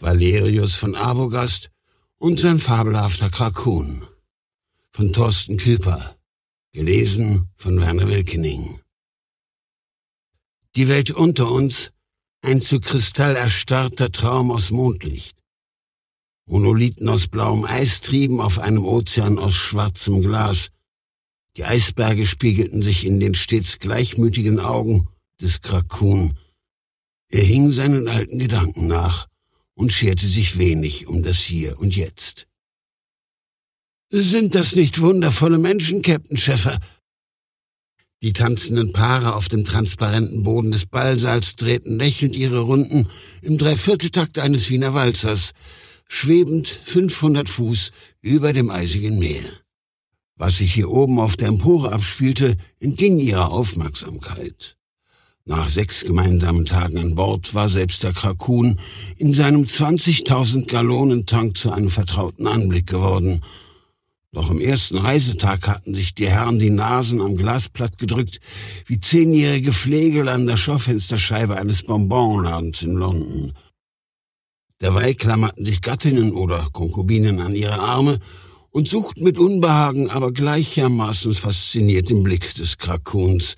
Valerius von Arbogast und sein fabelhafter Krakun von Thorsten Küper, gelesen von Werner Wilkening. Die Welt unter uns, ein zu Kristall erstarrter Traum aus Mondlicht. Monolithen aus blauem Eis trieben auf einem Ozean aus schwarzem Glas. Die Eisberge spiegelten sich in den stets gleichmütigen Augen des Krakun. Er hing seinen alten Gedanken nach und scherte sich wenig um das Hier und Jetzt. Sind das nicht wundervolle Menschen, Captain Schäffer? Die tanzenden Paare auf dem transparenten Boden des Ballsaals drehten lächelnd ihre Runden im Dreivierteltakt eines Wiener Walzers schwebend 500 Fuß über dem eisigen Meer. Was sich hier oben auf der Empore abspielte, entging ihrer Aufmerksamkeit. Nach sechs gemeinsamen Tagen an Bord war selbst der Krakun in seinem 20.000 Gallonen Tank zu einem vertrauten Anblick geworden. Doch im ersten Reisetag hatten sich die Herren die Nasen am Glasplatt gedrückt, wie zehnjährige Flegel an der Schaufensterscheibe eines Bonbonladens in London. Derweil klammerten sich Gattinnen oder Konkubinen an ihre Arme und suchten mit Unbehagen, aber gleichermaßen fasziniert den Blick des Krakuns.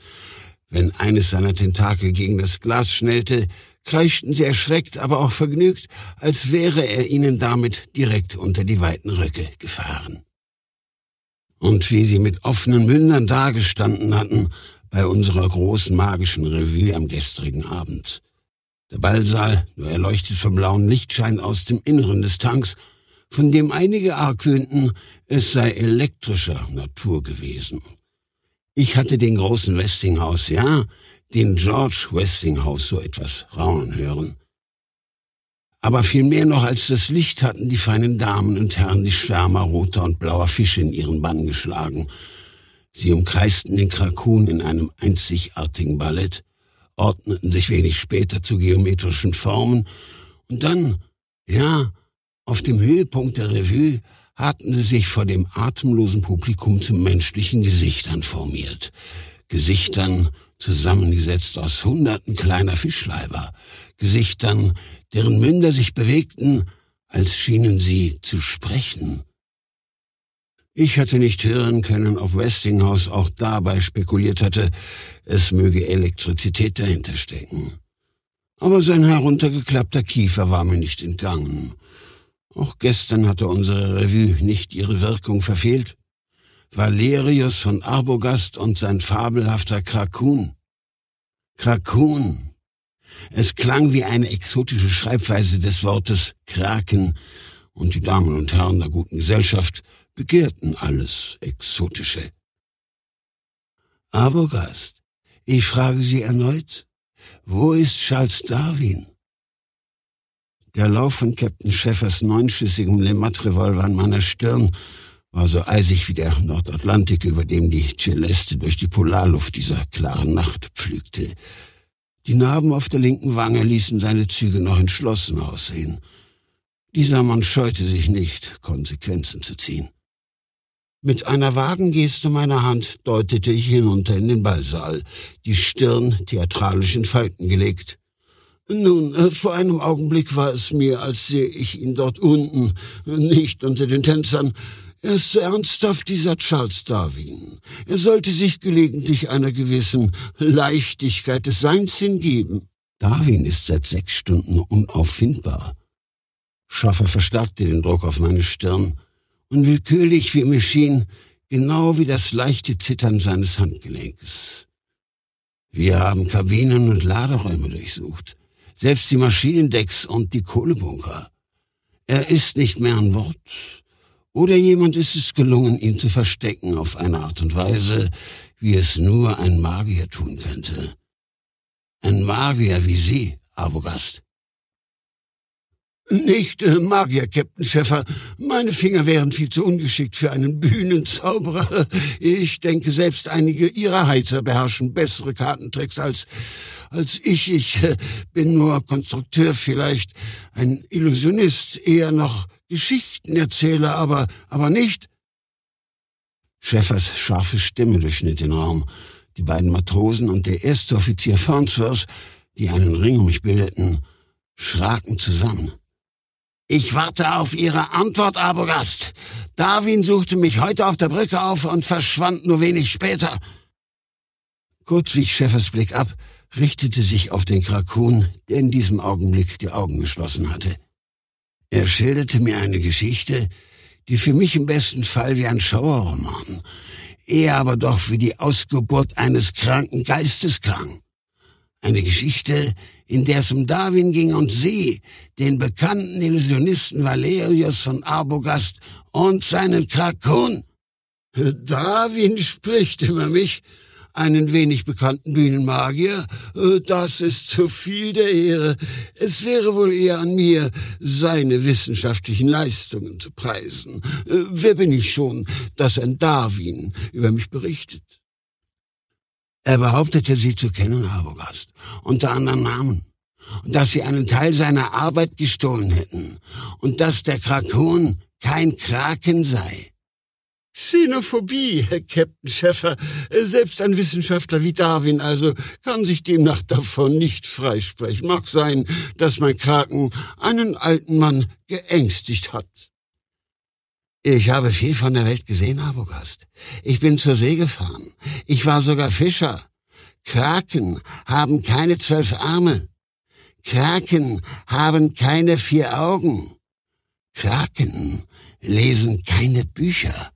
Wenn eines seiner Tentakel gegen das Glas schnellte, kreischten sie erschreckt, aber auch vergnügt, als wäre er ihnen damit direkt unter die weiten Röcke gefahren. Und wie sie mit offenen Mündern dagestanden hatten bei unserer großen magischen Revue am gestrigen Abend. Der Ballsaal, nur erleuchtet vom blauen Lichtschein aus dem Inneren des Tanks, von dem einige argwöhnten, es sei elektrischer Natur gewesen. Ich hatte den großen Westinghouse, ja, den George Westinghouse so etwas raunen hören. Aber viel mehr noch als das Licht hatten die feinen Damen und Herren die Schwärmer roter und blauer Fische in ihren Bann geschlagen. Sie umkreisten den Krakun in einem einzigartigen Ballett, ordneten sich wenig später zu geometrischen Formen und dann, ja, auf dem Höhepunkt der Revue hatten sie sich vor dem atemlosen Publikum zu menschlichen Gesichtern formiert. Gesichtern zusammengesetzt aus hunderten kleiner Fischleiber, Gesichtern, deren Münder sich bewegten, als schienen sie zu sprechen. Ich hatte nicht hören können, ob Westinghouse auch dabei spekuliert hatte, es möge Elektrizität dahinter stecken. Aber sein heruntergeklappter Kiefer war mir nicht entgangen. Auch gestern hatte unsere Revue nicht ihre Wirkung verfehlt. Valerius von Arbogast und sein fabelhafter Krakun. Krakun. Es klang wie eine exotische Schreibweise des Wortes Kraken, und die Damen und Herren der guten Gesellschaft begehrten alles Exotische. Aber Gast, ich frage Sie erneut, wo ist Charles Darwin? Der Lauf von Captain Schäffers neunschüssigem Lemaitre-Revolver an meiner Stirn war so eisig wie der Nordatlantik, über dem die Celeste durch die Polarluft dieser klaren Nacht pflügte. Die Narben auf der linken Wange ließen seine Züge noch entschlossen aussehen. Dieser Mann scheute sich nicht, Konsequenzen zu ziehen. Mit einer vagen Geste meiner Hand deutete ich hinunter in den Ballsaal, die Stirn theatralisch in Falten gelegt. Nun, äh, vor einem Augenblick war es mir, als sehe ich ihn dort unten, nicht unter den Tänzern. Er ist ernsthaft dieser Charles Darwin. Er sollte sich gelegentlich einer gewissen Leichtigkeit des Seins hingeben. Darwin ist seit sechs Stunden unauffindbar. Schaffer verstärkte den Druck auf meine Stirn unwillkürlich, wie mir schien, genau wie das leichte Zittern seines Handgelenkes. Wir haben Kabinen und Laderäume durchsucht, selbst die Maschinendecks und die Kohlebunker. Er ist nicht mehr an Bord. Oder jemand ist es gelungen, ihn zu verstecken auf eine Art und Weise, wie es nur ein Magier tun könnte. Ein Magier wie Sie, Abogast. Nicht äh, Magier, Captain Schäffer. Meine Finger wären viel zu ungeschickt für einen Bühnenzauberer. Ich denke, selbst einige Ihrer Heizer beherrschen bessere Kartentricks als, als ich. Ich äh, bin nur Konstrukteur, vielleicht ein Illusionist, eher noch Geschichtenerzähler, aber, aber nicht. Schäffers scharfe Stimme durchschnitt den Raum. Die beiden Matrosen und der erste Offizier Farnsworth, die einen Ring um mich bildeten, schraken zusammen. Ich warte auf Ihre Antwort, Abogast. Darwin suchte mich heute auf der Brücke auf und verschwand nur wenig später. Kurz wich Schäffers Blick ab, richtete sich auf den Krakun, der in diesem Augenblick die Augen geschlossen hatte. Er schilderte mir eine Geschichte, die für mich im besten Fall wie ein Schauerroman, eher aber doch wie die Ausgeburt eines kranken Geistes klang. Eine Geschichte, in der es um Darwin ging und sie, den bekannten Illusionisten Valerius von Arbogast und seinen Krakon. Darwin spricht über mich, einen wenig bekannten Bühnenmagier. Äh, das ist zu viel der Ehre. Es wäre wohl eher an mir, seine wissenschaftlichen Leistungen zu preisen. Äh, wer bin ich schon, dass ein Darwin über mich berichtet? Er behauptete, sie zu kennen, Arbogast, unter anderen Namen und dass sie einen Teil seiner Arbeit gestohlen hätten und dass der Krakon kein Kraken sei. Xenophobie, Herr Captain Schäffer. Selbst ein Wissenschaftler wie Darwin also kann sich demnach davon nicht freisprechen. Mag sein, dass mein Kraken einen alten Mann geängstigt hat. Ich habe viel von der Welt gesehen, Abogast. Ich bin zur See gefahren. Ich war sogar Fischer. Kraken haben keine zwölf Arme. Kraken haben keine vier Augen. Kraken lesen keine Bücher.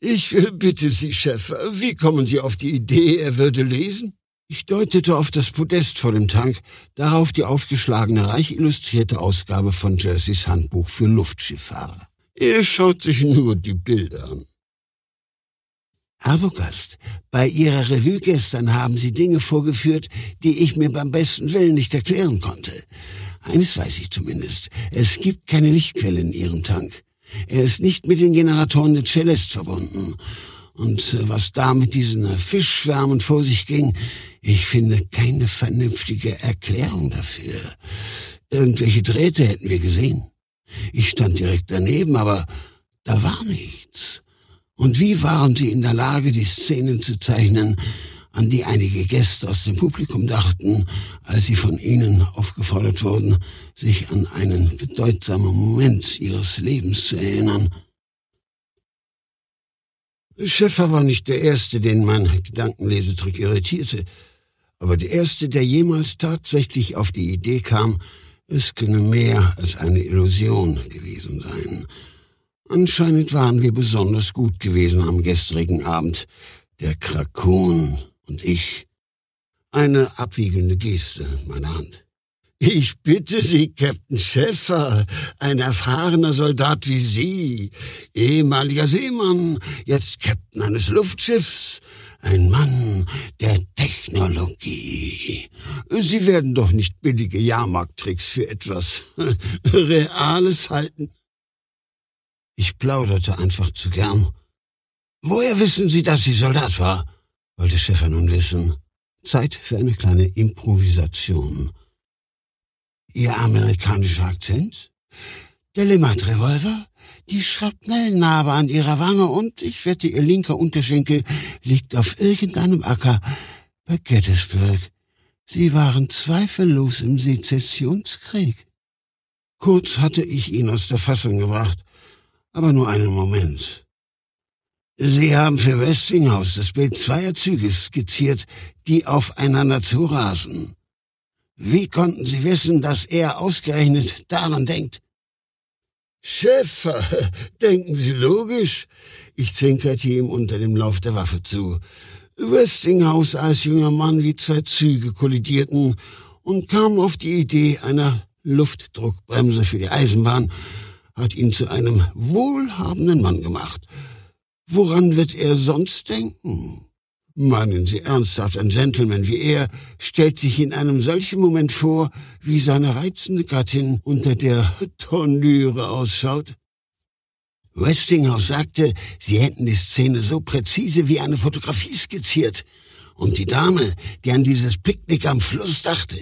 Ich bitte Sie, Chef, wie kommen Sie auf die Idee, er würde lesen? Ich deutete auf das Podest vor dem Tank, darauf die aufgeschlagene, reich illustrierte Ausgabe von Jerseys Handbuch für Luftschifffahrer. Er schaut sich nur die Bilder an. Arbogast, bei Ihrer Revue gestern haben Sie Dinge vorgeführt, die ich mir beim besten Willen nicht erklären konnte. Eines weiß ich zumindest. Es gibt keine Lichtquelle in Ihrem Tank. Er ist nicht mit den Generatoren des Celeste verbunden. Und äh, was da mit diesen äh, Fischschwärmen vor sich ging, ich finde keine vernünftige Erklärung dafür. Irgendwelche Drähte hätten wir gesehen. Ich stand direkt daneben, aber da war nichts. Und wie waren sie in der Lage, die Szenen zu zeichnen, an die einige Gäste aus dem Publikum dachten, als sie von ihnen aufgefordert wurden, sich an einen bedeutsamen Moment ihres Lebens zu erinnern. Schäffer war nicht der Erste, den mein Gedankenlesetrick irritierte, aber der Erste, der jemals tatsächlich auf die Idee kam, es könne mehr als eine Illusion gewesen sein. Anscheinend waren wir besonders gut gewesen am gestrigen Abend. Der Krakon und ich. Eine abwiegelnde Geste meiner Hand. Ich bitte Sie, Captain Schäffer, ein erfahrener Soldat wie Sie, ehemaliger Seemann, jetzt Captain eines Luftschiffs, ein Mann der Technologie. Sie werden doch nicht billige Jahrmarkttricks für etwas Reales halten. Ich plauderte einfach zu gern. Woher wissen Sie, dass sie Soldat war? wollte Schäffer nun wissen. Zeit für eine kleine Improvisation. Ihr amerikanischer Akzent? Der Lemaitre-Revolver? Die Schrapnellnarbe an ihrer Wange und ich wette, ihr linker Unterschenkel liegt auf irgendeinem Acker bei Gettysburg. Sie waren zweifellos im Sezessionskrieg. Kurz hatte ich ihn aus der Fassung gebracht, aber nur einen Moment. Sie haben für Westinghouse das Bild zweier Züge skizziert, die aufeinander zurasen. Wie konnten Sie wissen, dass er ausgerechnet daran denkt? Schäfer, denken Sie logisch? Ich zwinkerte ihm unter dem Lauf der Waffe zu. Westinghouse als junger Mann wie zwei Züge kollidierten und kam auf die Idee einer Luftdruckbremse für die Eisenbahn, hat ihn zu einem wohlhabenden Mann gemacht. Woran wird er sonst denken? Meinen Sie ernsthaft, ein Gentleman wie er stellt sich in einem solchen Moment vor, wie seine reizende Gattin unter der Tonnüre ausschaut? Westinghouse sagte, sie hätten die Szene so präzise wie eine Fotografie skizziert. Und die Dame, die an dieses Picknick am Fluss dachte.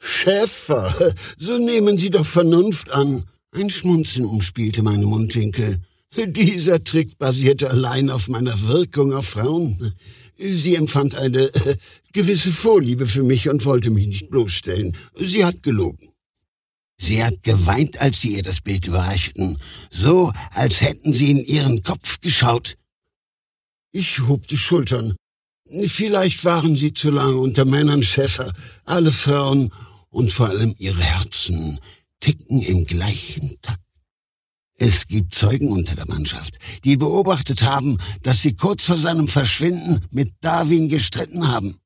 Schäfer, so nehmen Sie doch Vernunft an. Ein Schmunzeln umspielte meine Mundwinkel. Dieser Trick basierte allein auf meiner Wirkung auf Frauen. Sie empfand eine äh, gewisse Vorliebe für mich und wollte mich nicht bloßstellen. Sie hat gelogen. Sie hat geweint, als sie ihr das Bild überreichten, so als hätten sie in ihren Kopf geschaut. Ich hob die Schultern. Vielleicht waren sie zu lange unter Männern Schäfer. Alle Frauen und vor allem ihre Herzen ticken im gleichen Takt. Es gibt Zeugen unter der Mannschaft, die beobachtet haben, dass sie kurz vor seinem Verschwinden mit Darwin gestritten haben.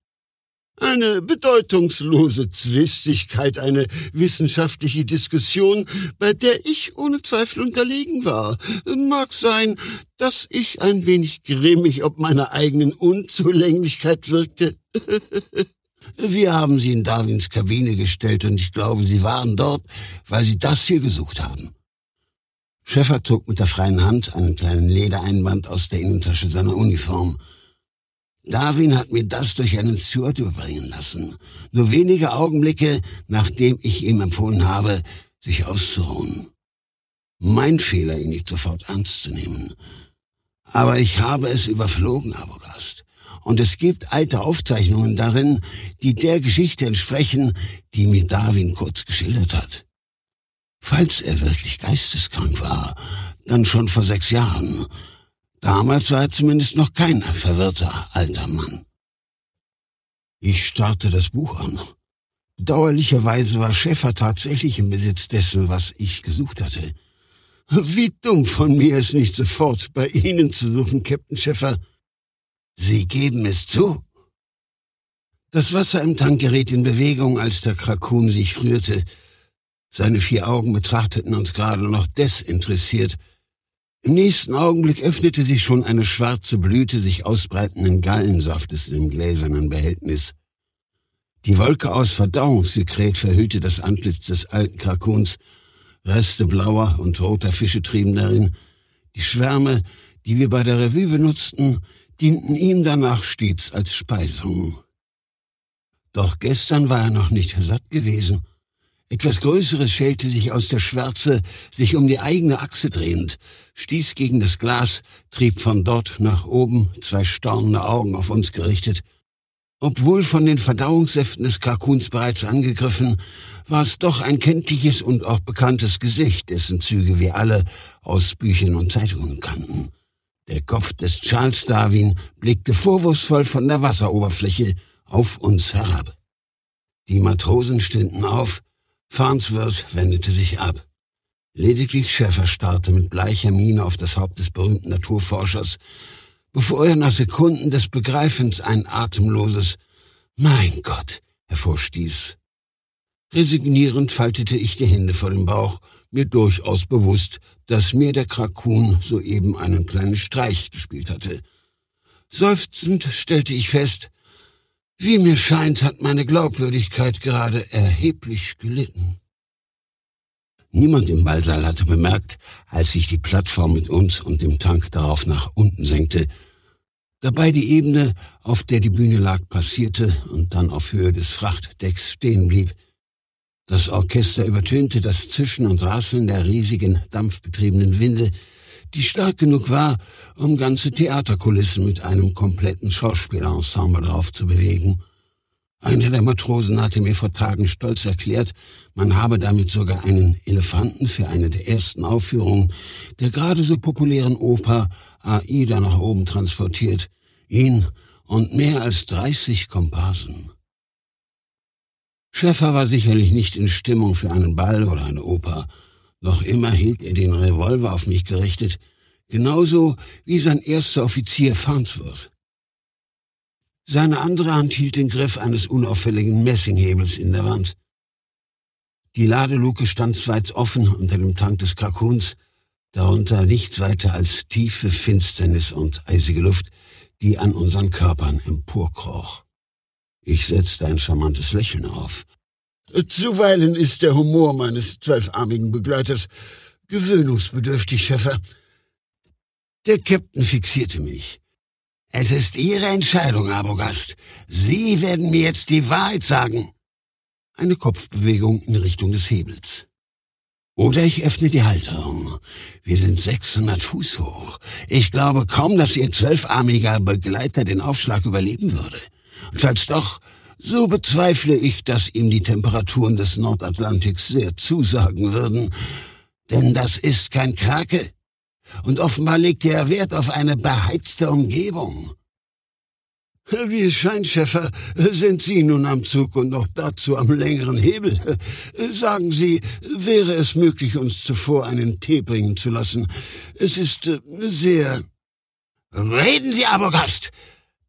Eine bedeutungslose Zwistigkeit, eine wissenschaftliche Diskussion, bei der ich ohne Zweifel unterlegen war. Mag sein, dass ich ein wenig grimmig ob meiner eigenen Unzulänglichkeit wirkte. Wir haben sie in Darwins Kabine gestellt und ich glaube, sie waren dort, weil sie das hier gesucht haben. Schäffer zog mit der freien Hand einen kleinen Ledereinband aus der Innentasche seiner Uniform. Darwin hat mir das durch einen Steward überbringen lassen. Nur wenige Augenblicke, nachdem ich ihm empfohlen habe, sich auszuruhen. Mein Fehler, ihn nicht sofort ernst zu nehmen. Aber ich habe es überflogen, Abogast. Und es gibt alte Aufzeichnungen darin, die der Geschichte entsprechen, die mir Darwin kurz geschildert hat. Falls er wirklich geisteskrank war, dann schon vor sechs Jahren. Damals war er zumindest noch kein verwirrter alter Mann. Ich starrte das Buch an. Dauerlicherweise war Schäfer tatsächlich im Besitz dessen, was ich gesucht hatte. Wie dumm von mir, es nicht sofort bei Ihnen zu suchen, Captain Schäfer. Sie geben es zu? Das Wasser im Tank geriet in Bewegung, als der Krakun sich rührte. Seine vier Augen betrachteten uns gerade noch desinteressiert, im nächsten Augenblick öffnete sich schon eine schwarze Blüte sich ausbreitenden Gallensaftes im gläsernen Behältnis. Die Wolke aus Verdauungssekret verhüllte das Antlitz des alten Krakuns. Reste blauer und roter Fische trieben darin. Die Schwärme, die wir bei der Revue benutzten, dienten ihm danach stets als Speisung. Doch gestern war er noch nicht satt gewesen. Etwas Größeres schälte sich aus der Schwärze, sich um die eigene Achse drehend, stieß gegen das Glas, trieb von dort nach oben, zwei staunende Augen auf uns gerichtet. Obwohl von den Verdauungssäften des Kalkuns bereits angegriffen, war es doch ein kenntliches und auch bekanntes Gesicht, dessen Züge wir alle aus Büchern und Zeitungen kannten. Der Kopf des Charles Darwin blickte vorwurfsvoll von der Wasseroberfläche auf uns herab. Die Matrosen stünden auf, Farnsworth wendete sich ab. Lediglich Schäfer starrte mit bleicher Miene auf das Haupt des berühmten Naturforschers, bevor er nach Sekunden des Begreifens ein atemloses Mein Gott hervorstieß. Resignierend faltete ich die Hände vor dem Bauch, mir durchaus bewusst, dass mir der Krakun soeben einen kleinen Streich gespielt hatte. Seufzend stellte ich fest, wie mir scheint, hat meine Glaubwürdigkeit gerade erheblich gelitten. Niemand im Ballsaal hatte bemerkt, als sich die Plattform mit uns und dem Tank darauf nach unten senkte, dabei die Ebene, auf der die Bühne lag, passierte und dann auf Höhe des Frachtdecks stehen blieb. Das Orchester übertönte das Zischen und Rasseln der riesigen, dampfbetriebenen Winde, die stark genug war, um ganze Theaterkulissen mit einem kompletten Schauspielerensemble drauf zu bewegen. Einer der Matrosen hatte mir vor Tagen stolz erklärt, man habe damit sogar einen Elefanten für eine der ersten Aufführungen der gerade so populären Oper Aida nach oben transportiert, ihn und mehr als 30 Komparsen. Schäffer war sicherlich nicht in Stimmung für einen Ball oder eine Oper, noch immer hielt er den Revolver auf mich gerichtet, genauso wie sein erster Offizier Farnsworth. Seine andere Hand hielt den Griff eines unauffälligen Messinghebels in der Wand. Die Ladeluke stand weit offen unter dem Tank des Krakuns, darunter nichts weiter als tiefe Finsternis und eisige Luft, die an unseren Körpern emporkroch. Ich setzte ein charmantes Lächeln auf, Zuweilen ist der Humor meines zwölfarmigen Begleiters gewöhnungsbedürftig, Schäfer. Der Captain fixierte mich. Es ist Ihre Entscheidung, Abogast. Sie werden mir jetzt die Wahrheit sagen. Eine Kopfbewegung in Richtung des Hebels. Oder ich öffne die Halterung. Wir sind 600 Fuß hoch. Ich glaube kaum, dass Ihr zwölfarmiger Begleiter den Aufschlag überleben würde. Und falls doch, so bezweifle ich, dass ihm die Temperaturen des Nordatlantiks sehr zusagen würden. Denn das ist kein Krake. Und offenbar legt er Wert auf eine beheizte Umgebung. Wie es scheint, Schäfer, sind Sie nun am Zug und noch dazu am längeren Hebel. Sagen Sie, wäre es möglich, uns zuvor einen Tee bringen zu lassen? Es ist äh, sehr... Reden Sie, Abogast,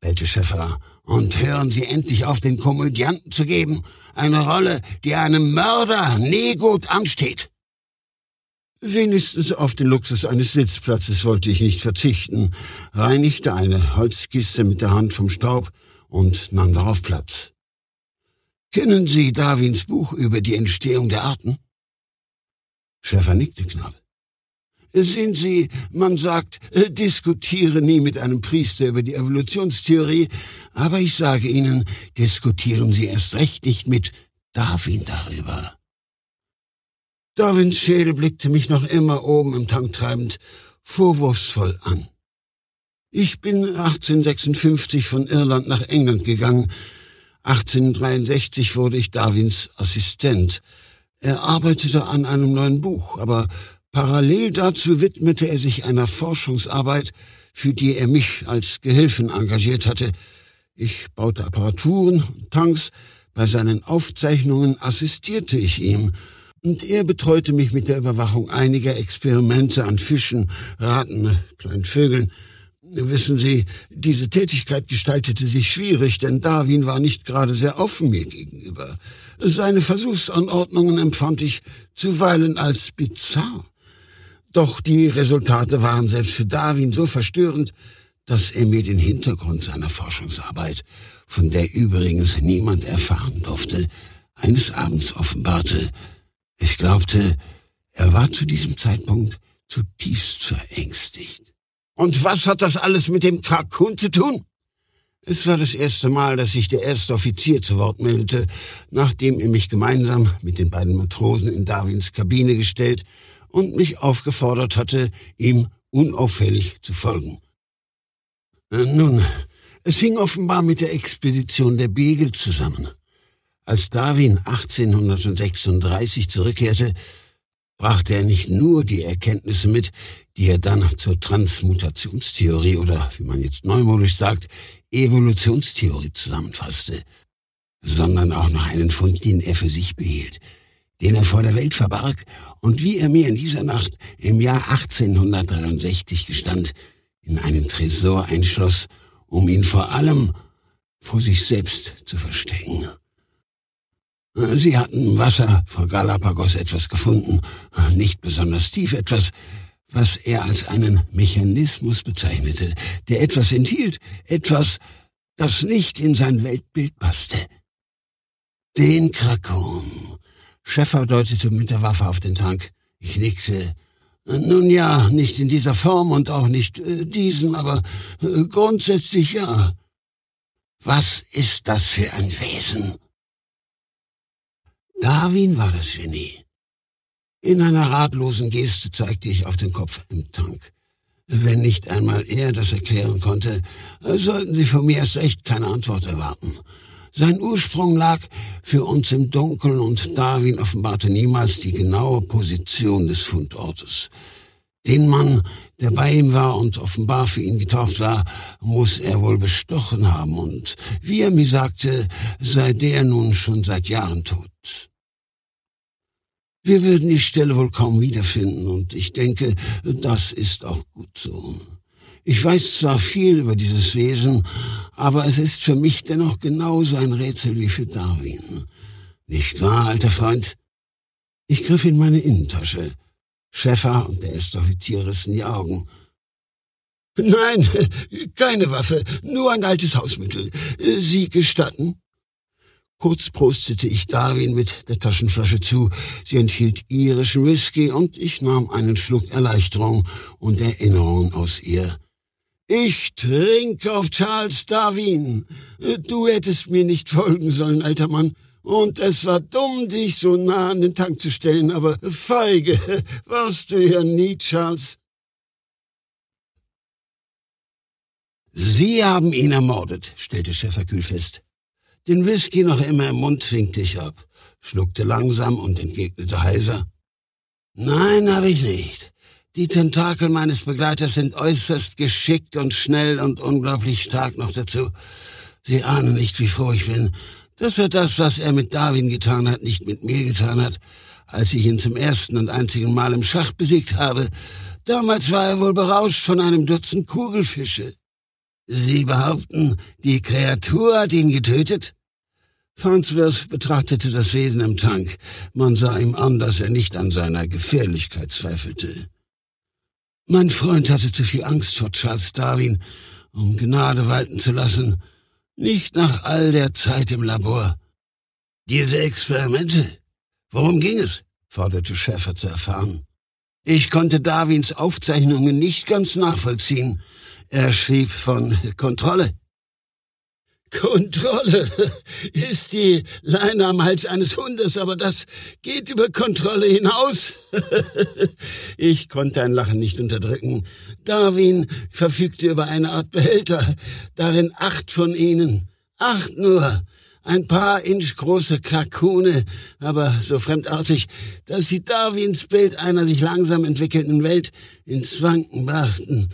bellte Schäfer, und hören Sie endlich auf, den Komödianten zu geben. Eine Rolle, die einem Mörder nie gut ansteht. Wenigstens auf den Luxus eines Sitzplatzes wollte ich nicht verzichten, reinigte eine Holzkiste mit der Hand vom Staub und nahm darauf Platz. Kennen Sie Darwins Buch über die Entstehung der Arten? Schäfer nickte knapp. Sehen Sie, man sagt, äh, diskutiere nie mit einem Priester über die Evolutionstheorie, aber ich sage Ihnen, diskutieren Sie erst recht nicht mit Darwin darüber. Darwins Schädel blickte mich noch immer oben im Tank treibend, vorwurfsvoll an. Ich bin 1856 von Irland nach England gegangen. 1863 wurde ich Darwins Assistent. Er arbeitete an einem neuen Buch, aber parallel dazu widmete er sich einer Forschungsarbeit, für die er mich als Gehilfen engagiert hatte. Ich baute Apparaturen, Tanks, bei seinen Aufzeichnungen assistierte ich ihm, und er betreute mich mit der Überwachung einiger Experimente an Fischen, Raten, kleinen Vögeln. Wissen Sie, diese Tätigkeit gestaltete sich schwierig, denn Darwin war nicht gerade sehr offen mir gegenüber. Seine Versuchsanordnungen empfand ich zuweilen als bizarr. Doch die Resultate waren selbst für Darwin so verstörend, dass er mir den Hintergrund seiner Forschungsarbeit, von der übrigens niemand erfahren durfte, eines Abends offenbarte, ich glaubte, er war zu diesem Zeitpunkt zutiefst verängstigt. Und was hat das alles mit dem Krakun zu tun? Es war das erste Mal, dass sich der erste Offizier zu Wort meldete, nachdem er mich gemeinsam mit den beiden Matrosen in Darwins Kabine gestellt und mich aufgefordert hatte, ihm unauffällig zu folgen. Äh, nun, es hing offenbar mit der Expedition der Beagle zusammen. Als Darwin 1836 zurückkehrte, brachte er nicht nur die Erkenntnisse mit, die er dann zur Transmutationstheorie oder, wie man jetzt neumodisch sagt, Evolutionstheorie zusammenfasste, sondern auch noch einen Fund, den er für sich behielt, den er vor der Welt verbarg und wie er mir in dieser Nacht im Jahr 1863 gestand, in einen Tresor einschloss, um ihn vor allem vor sich selbst zu verstecken. Sie hatten Wasser vor Galapagos etwas gefunden, nicht besonders tief, etwas, was er als einen Mechanismus bezeichnete, der etwas enthielt, etwas, das nicht in sein Weltbild passte. Den Krakon. Schäffer deutete mit der Waffe auf den Tank. Ich nickte. Nun ja, nicht in dieser Form und auch nicht äh, diesen, aber äh, grundsätzlich ja. Was ist das für ein Wesen? Darwin war das Genie. In einer ratlosen Geste zeigte ich auf den Kopf im Tank. Wenn nicht einmal er das erklären konnte, sollten Sie von mir erst recht keine Antwort erwarten. Sein Ursprung lag für uns im Dunkeln und Darwin offenbarte niemals die genaue Position des Fundortes. Den Mann, der bei ihm war und offenbar für ihn getaucht war, muss er wohl bestochen haben und, wie er mir sagte, sei der nun schon seit Jahren tot. Wir würden die Stelle wohl kaum wiederfinden und ich denke, das ist auch gut so. Ich weiß zwar viel über dieses Wesen, aber es ist für mich dennoch genauso ein Rätsel wie für Darwin. Nicht wahr, alter Freund? Ich griff in meine Innentasche. Schäffer und der erste Offizier rissen die Augen. Nein, keine Waffe, nur ein altes Hausmittel. Sie gestatten? Kurz prostete ich Darwin mit der Taschenflasche zu. Sie enthielt irischen Whisky und ich nahm einen Schluck Erleichterung und Erinnerung aus ihr. Ich trinke auf Charles Darwin. Du hättest mir nicht folgen sollen, alter Mann. Und es war dumm, dich so nah an den Tank zu stellen, aber feige warst du ja nie, Charles. Sie haben ihn ermordet, stellte Schäfer kühl fest. Den Whisky noch immer im Mund winkte ich ab, schluckte langsam und entgegnete heiser. Nein, habe ich nicht. Die Tentakel meines Begleiters sind äußerst geschickt und schnell und unglaublich stark noch dazu. Sie ahnen nicht, wie froh ich bin, dass er das, was er mit Darwin getan hat, nicht mit mir getan hat, als ich ihn zum ersten und einzigen Mal im Schach besiegt habe. Damals war er wohl berauscht von einem Dutzend Kugelfische. Sie behaupten, die Kreatur hat ihn getötet? Farnsworth betrachtete das Wesen im Tank. Man sah ihm an, dass er nicht an seiner Gefährlichkeit zweifelte. Mein Freund hatte zu viel Angst vor Charles Darwin, um Gnade walten zu lassen. Nicht nach all der Zeit im Labor. Diese Experimente. Worum ging es? forderte Schäfer zu erfahren. Ich konnte Darwins Aufzeichnungen nicht ganz nachvollziehen. Er schrieb von Kontrolle. Kontrolle ist die Leine am Hals eines Hundes, aber das geht über Kontrolle hinaus. Ich konnte ein Lachen nicht unterdrücken. Darwin verfügte über eine Art Behälter, darin acht von ihnen, acht nur, ein paar Inch große Krakune, aber so fremdartig, dass sie Darwins Bild einer sich langsam entwickelnden Welt ins Wanken brachten.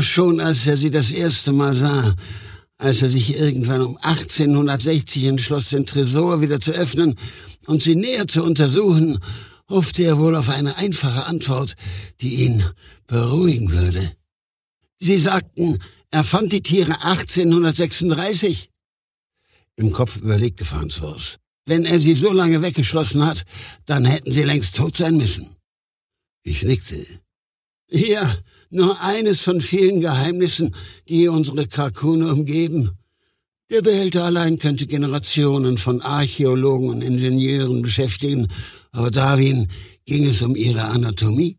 Schon als er sie das erste Mal sah, als er sich irgendwann um 1860 entschloss, den Tresor wieder zu öffnen und sie näher zu untersuchen, hoffte er wohl auf eine einfache Antwort, die ihn beruhigen würde. Sie sagten, er fand die Tiere 1836. Im Kopf überlegte Farnsworth. Wenn er sie so lange weggeschlossen hat, dann hätten sie längst tot sein müssen. Ich nickte. Ja, nur eines von vielen Geheimnissen, die unsere Krakune umgeben. Der Behälter allein könnte Generationen von Archäologen und Ingenieuren beschäftigen, aber Darwin ging es um ihre Anatomie,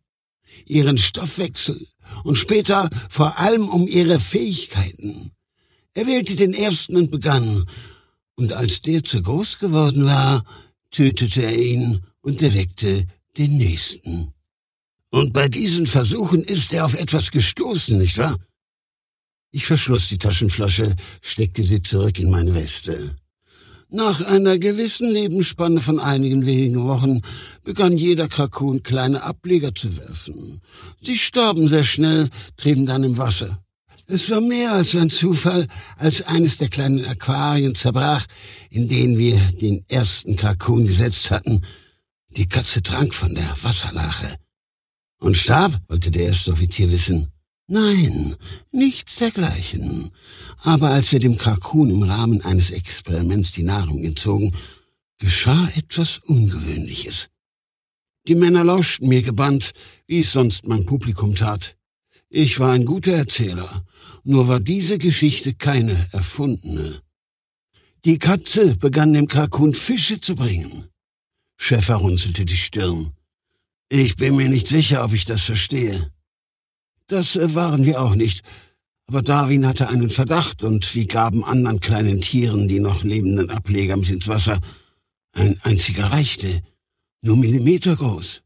ihren Stoffwechsel und später vor allem um ihre Fähigkeiten. Er wählte den ersten und begann, und als der zu groß geworden war, tötete er ihn und erweckte den nächsten. Und bei diesen Versuchen ist er auf etwas gestoßen, nicht wahr? Ich verschloss die Taschenflasche, steckte sie zurück in meine Weste. Nach einer gewissen Lebensspanne von einigen wenigen Wochen begann jeder Krakun kleine Ableger zu werfen. Sie starben sehr schnell, trieben dann im Wasser. Es war mehr als ein Zufall, als eines der kleinen Aquarien zerbrach, in denen wir den ersten Krakun gesetzt hatten. Die Katze trank von der Wasserlache. Und starb? wollte der erste Offizier wissen. Nein, nichts dergleichen. Aber als wir dem Krakun im Rahmen eines Experiments die Nahrung entzogen, geschah etwas Ungewöhnliches. Die Männer lauschten mir gebannt, wie es sonst mein Publikum tat. Ich war ein guter Erzähler, nur war diese Geschichte keine erfundene. Die Katze begann dem Krakun Fische zu bringen. Schäfer runzelte die Stirn. Ich bin mir nicht sicher, ob ich das verstehe. Das äh, waren wir auch nicht. Aber Darwin hatte einen Verdacht und wir gaben anderen kleinen Tieren die noch lebenden Ableger mit ins Wasser. Ein einziger reichte, nur Millimeter groß.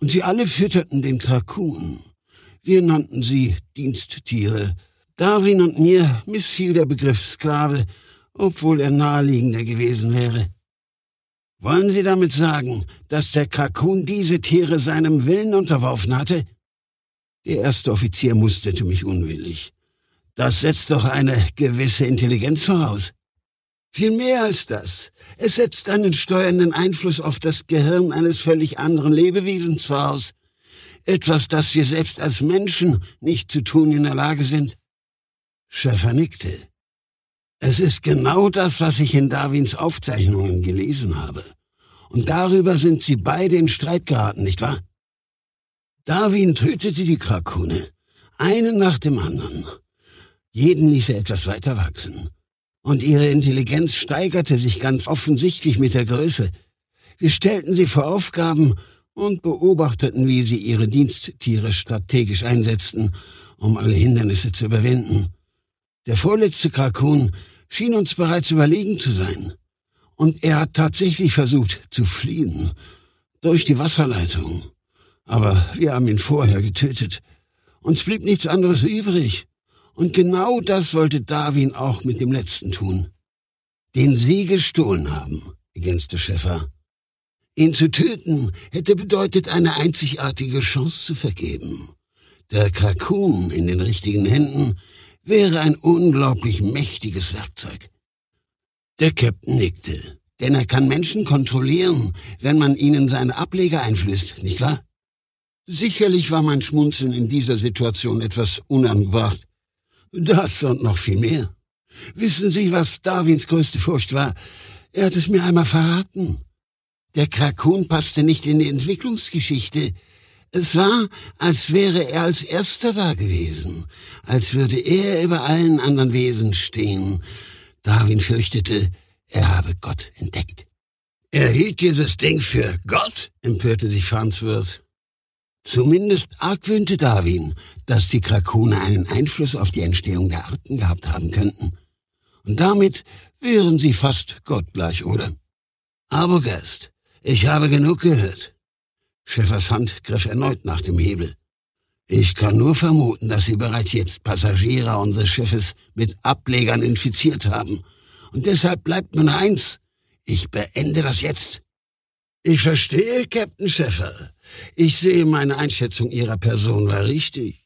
Und sie alle fütterten den Krakun. Wir nannten sie Diensttiere. Darwin und mir missfiel der Begriff Sklave, obwohl er naheliegender gewesen wäre. Wollen Sie damit sagen, dass der Krakun diese Tiere seinem Willen unterworfen hatte? Der erste Offizier musterte mich unwillig. Das setzt doch eine gewisse Intelligenz voraus. Viel mehr als das. Es setzt einen steuernden Einfluss auf das Gehirn eines völlig anderen Lebewesens voraus. Etwas, das wir selbst als Menschen nicht zu tun in der Lage sind. Schäfer nickte. Es ist genau das, was ich in Darwins Aufzeichnungen gelesen habe. Und darüber sind sie beide in Streit geraten, nicht wahr? Darwin tötete die Krakune, einen nach dem anderen. Jeden ließ er etwas weiter wachsen. Und ihre Intelligenz steigerte sich ganz offensichtlich mit der Größe. Wir stellten sie vor Aufgaben und beobachteten, wie sie ihre Diensttiere strategisch einsetzten, um alle Hindernisse zu überwinden. Der vorletzte Krakun schien uns bereits überlegen zu sein. Und er hat tatsächlich versucht zu fliehen. Durch die Wasserleitung. Aber wir haben ihn vorher getötet. Uns blieb nichts anderes übrig. Und genau das wollte Darwin auch mit dem letzten tun. Den Sie gestohlen haben, ergänzte Schäffer. Ihn zu töten hätte bedeutet, eine einzigartige Chance zu vergeben. Der Krakun in den richtigen Händen wäre ein unglaublich mächtiges Werkzeug. Der Captain nickte, denn er kann Menschen kontrollieren, wenn man ihnen seine Ableger einflößt, nicht wahr? Sicherlich war mein Schmunzeln in dieser Situation etwas unangebracht. Das und noch viel mehr. Wissen Sie, was Darwins größte Furcht war? Er hat es mir einmal verraten. Der Krakun passte nicht in die Entwicklungsgeschichte. Es war, als wäre er als erster da gewesen, als würde er über allen anderen Wesen stehen. Darwin fürchtete, er habe Gott entdeckt. Er hielt dieses Ding für Gott, empörte sich Farnsworth. Zumindest argwöhnte Darwin, dass die Krakone einen Einfluss auf die Entstehung der Arten gehabt haben könnten. Und damit wären sie fast gottgleich, oder? Aber Gast, ich habe genug gehört. Schäffers Hand griff erneut nach dem Hebel. Ich kann nur vermuten, dass Sie bereits jetzt Passagiere unseres Schiffes mit Ablegern infiziert haben. Und deshalb bleibt nur eins. Ich beende das jetzt. Ich verstehe, Captain Schäffer. Ich sehe, meine Einschätzung Ihrer Person war richtig.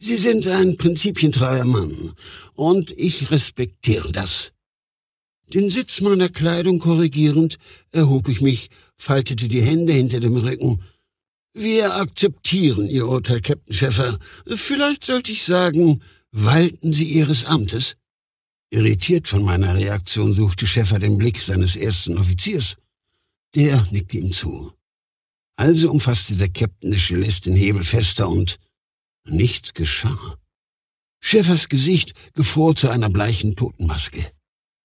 Sie sind ein prinzipientreuer Mann, und ich respektiere das. Den Sitz meiner Kleidung korrigierend erhob ich mich, faltete die Hände hinter dem Rücken wir akzeptieren Ihr Urteil, Captain Schäffer. Vielleicht sollte ich sagen, walten Sie Ihres Amtes? Irritiert von meiner Reaktion suchte Schäffer den Blick seines ersten Offiziers. Der nickte ihm zu. Also umfasste der Captain des Celeste den Hebel fester und nichts geschah. Schäffers Gesicht gefror zu einer bleichen Totenmaske.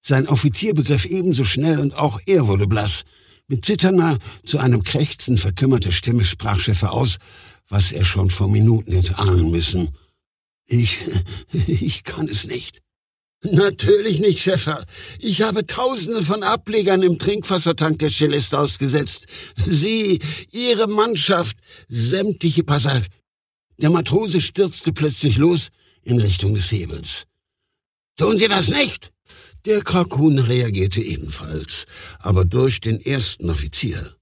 Sein Offizier begriff ebenso schnell und auch er wurde blass. Mit zitternder, zu einem Krächzen verkümmerter Stimme sprach Schäfer aus, was er schon vor Minuten hätte ahnen müssen. Ich, ich kann es nicht. Natürlich nicht, Schäfer. Ich habe Tausende von Ablegern im Trinkwassertank der Celeste ausgesetzt. Sie, Ihre Mannschaft, sämtliche Passagiere. Der Matrose stürzte plötzlich los in Richtung des Hebels. Tun Sie das nicht! Der Krakun reagierte ebenfalls, aber durch den ersten Offizier.